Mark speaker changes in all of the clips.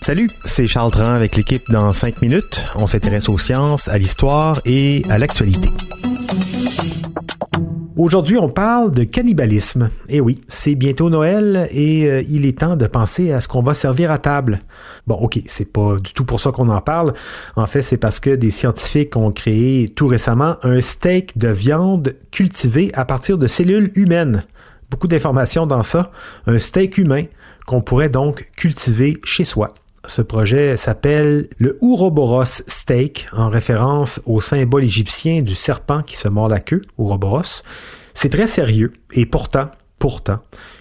Speaker 1: Salut, c'est Charles Tran avec l'équipe dans 5 minutes. On s'intéresse aux sciences, à l'histoire et à l'actualité. Aujourd'hui, on parle de cannibalisme. Et oui, c'est bientôt Noël et euh, il est temps de penser à ce qu'on va servir à table. Bon, ok, c'est pas du tout pour ça qu'on en parle. En fait, c'est parce que des scientifiques ont créé tout récemment un steak de viande cultivé à partir de cellules humaines. Beaucoup d'informations dans ça. Un steak humain qu'on pourrait donc cultiver chez soi. Ce projet s'appelle le Ouroboros Steak, en référence au symbole égyptien du serpent qui se mord la queue, Ouroboros. C'est très sérieux, et pourtant, pourtant,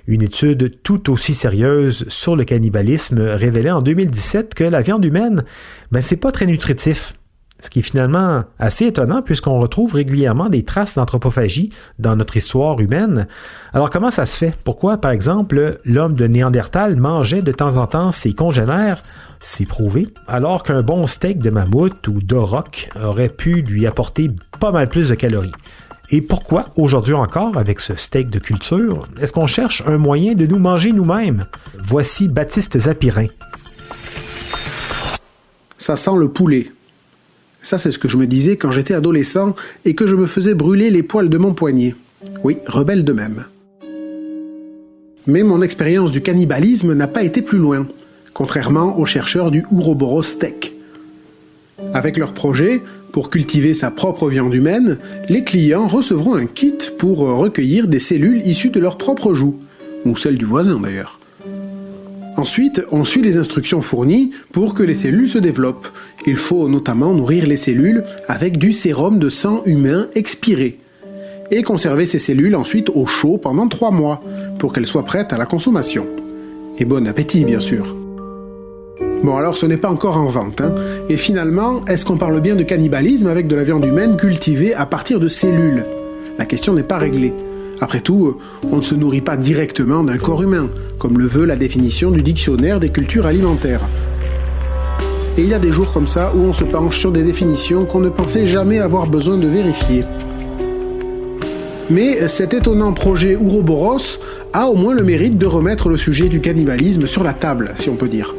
Speaker 1: une étude tout aussi sérieuse sur le cannibalisme révélait en 2017 que la viande humaine, ben, c'est pas très nutritif. Ce qui est finalement assez étonnant puisqu'on retrouve régulièrement des traces d'anthropophagie dans notre histoire humaine. Alors comment ça se fait? Pourquoi, par exemple, l'homme de Néandertal mangeait de temps en temps ses congénères? C'est prouvé. Alors qu'un bon steak de mammouth ou d'auroch aurait pu lui apporter pas mal plus de calories. Et pourquoi, aujourd'hui encore, avec ce steak de culture, est-ce qu'on cherche un moyen de nous manger nous-mêmes? Voici Baptiste Zapirin.
Speaker 2: Ça sent le poulet. Ça, c'est ce que je me disais quand j'étais adolescent et que je me faisais brûler les poils de mon poignet. Oui, rebelle de même. Mais mon expérience du cannibalisme n'a pas été plus loin, contrairement aux chercheurs du Ouroboros Steak. Avec leur projet, pour cultiver sa propre viande humaine, les clients recevront un kit pour recueillir des cellules issues de leur propre joue, ou celles du voisin d'ailleurs. Ensuite, on suit les instructions fournies pour que les cellules se développent. Il faut notamment nourrir les cellules avec du sérum de sang humain expiré et conserver ces cellules ensuite au chaud pendant 3 mois pour qu'elles soient prêtes à la consommation. Et bon appétit, bien sûr. Bon, alors ce n'est pas encore en vente. Hein. Et finalement, est-ce qu'on parle bien de cannibalisme avec de la viande humaine cultivée à partir de cellules? La question n'est pas réglée. Après tout, on ne se nourrit pas directement d'un corps humain, comme le veut la définition du dictionnaire des cultures alimentaires. Et il y a des jours comme ça où on se penche sur des définitions qu'on ne pensait jamais avoir besoin de vérifier. Mais cet étonnant projet Ouroboros a au moins le mérite de remettre le sujet du cannibalisme sur la table, si on peut dire.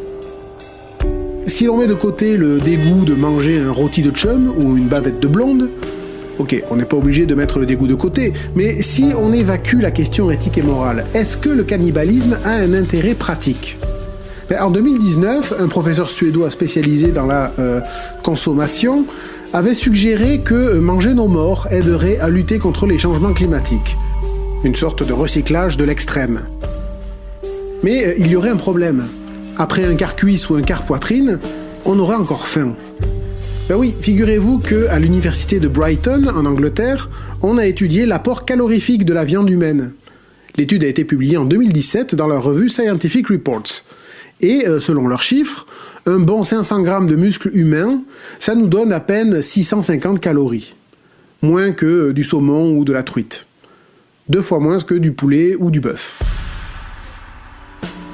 Speaker 2: Si l'on met de côté le dégoût de manger un rôti de chum ou une bavette de blonde, Ok, on n'est pas obligé de mettre le dégoût de côté, mais si on évacue la question éthique et morale, est-ce que le cannibalisme a un intérêt pratique? Ben, En 2019, un professeur suédois spécialisé dans la euh, consommation avait suggéré que manger nos morts aiderait à lutter contre les changements climatiques. Une sorte de recyclage de l'extrême. Mais euh, il y aurait un problème. Après un quart cuisse ou un quart poitrine, on aurait encore faim. Ben oui, figurez-vous que à l'université de Brighton, en Angleterre, on a étudié l'apport calorifique de la viande humaine. L'étude a été publiée en 2017 dans la revue Scientific Reports. Et euh, selon leurs chiffres, un bon 500 grammes de muscles humains, ça nous donne à peine 650 calories. Moins que euh, du saumon ou de la truite. Deux fois moins que du poulet ou du bœuf.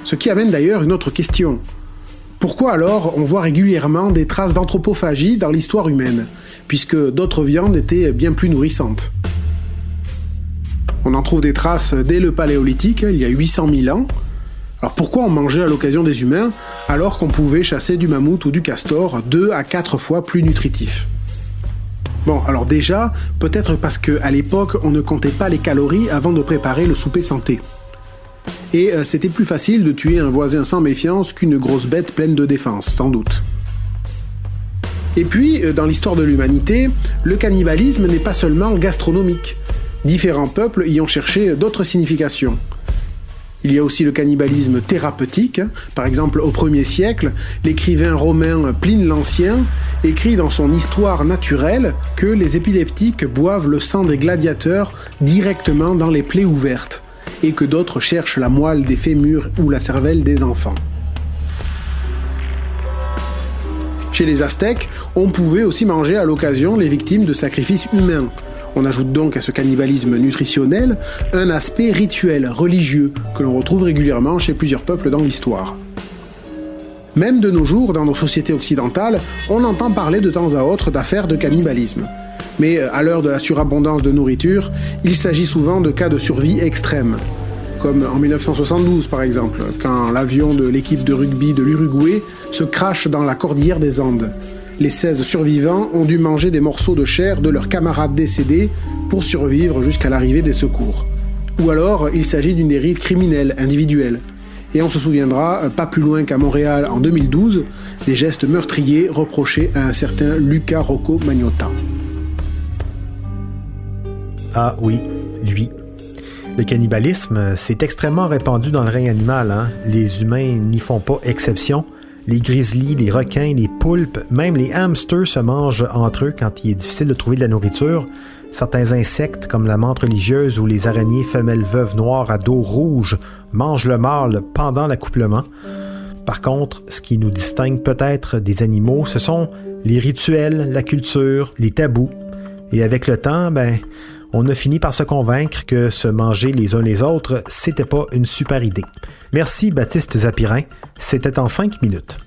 Speaker 2: Ce qui amène d'ailleurs une autre question. Pourquoi alors on voit régulièrement des traces d'anthropophagie dans l'histoire humaine, puisque d'autres viandes étaient bien plus nourrissantes? On en trouve des traces dès le Paléolithique, il y a 800 000 ans. Alors pourquoi on mangeait à l'occasion des humains alors qu'on pouvait chasser du mammouth ou du castor deux à quatre fois plus nutritif? Bon, alors déjà, peut-être parce qu'à l'époque, on ne comptait pas les calories avant de préparer le souper santé et euh, c'était plus facile de tuer un voisin sans méfiance qu'une grosse bête pleine de défense, sans doute. Et puis, euh, dans l'histoire de l'humanité, le cannibalisme n'est pas seulement gastronomique. Différents peuples y ont cherché d'autres significations. Il y a aussi le cannibalisme thérapeutique. Par exemple, au 1er siècle, l'écrivain romain Pline l'Ancien écrit dans son Histoire naturelle que les épileptiques boivent le sang des gladiateurs directement dans les plaies ouvertes et que d'autres cherchent la moelle des fémurs ou la cervelle des enfants. Chez les Aztèques, on pouvait aussi manger à l'occasion les victimes de sacrifices humains. On ajoute donc à ce cannibalisme nutritionnel un aspect rituel, religieux, que l'on retrouve régulièrement chez plusieurs peuples dans l'histoire. Même de nos jours, dans nos sociétés occidentales, on entend parler de temps à autre d'affaires de cannibalisme. Mais à l'heure de la surabondance de nourriture, il s'agit souvent de cas de survie extrême comme en 1972 par exemple, quand l'avion de l'équipe de rugby de l'Uruguay se crache dans la cordillère des Andes. Les 16 survivants ont dû manger des morceaux de chair de leurs camarades décédés pour survivre jusqu'à l'arrivée des secours. Ou alors il s'agit d'une dérive criminelle individuelle. Et on se souviendra, pas plus loin qu'à Montréal en 2012, des gestes meurtriers reprochés à un certain Luca Rocco Magnotta.
Speaker 1: Ah oui, lui. Le cannibalisme, c'est extrêmement répandu dans le règne animal. Hein. Les humains n'y font pas exception. Les grizzlies, les requins, les poulpes, même les hamsters se mangent entre eux quand il est difficile de trouver de la nourriture. Certains insectes, comme la menthe religieuse ou les araignées femelles veuves noires à dos rouge, mangent le mâle pendant l'accouplement. Par contre, ce qui nous distingue peut-être des animaux, ce sont les rituels, la culture, les tabous. Et avec le temps, ben, on a fini par se convaincre que se manger les uns les autres, c'était pas une super idée. Merci Baptiste Zapirin, c'était en cinq minutes.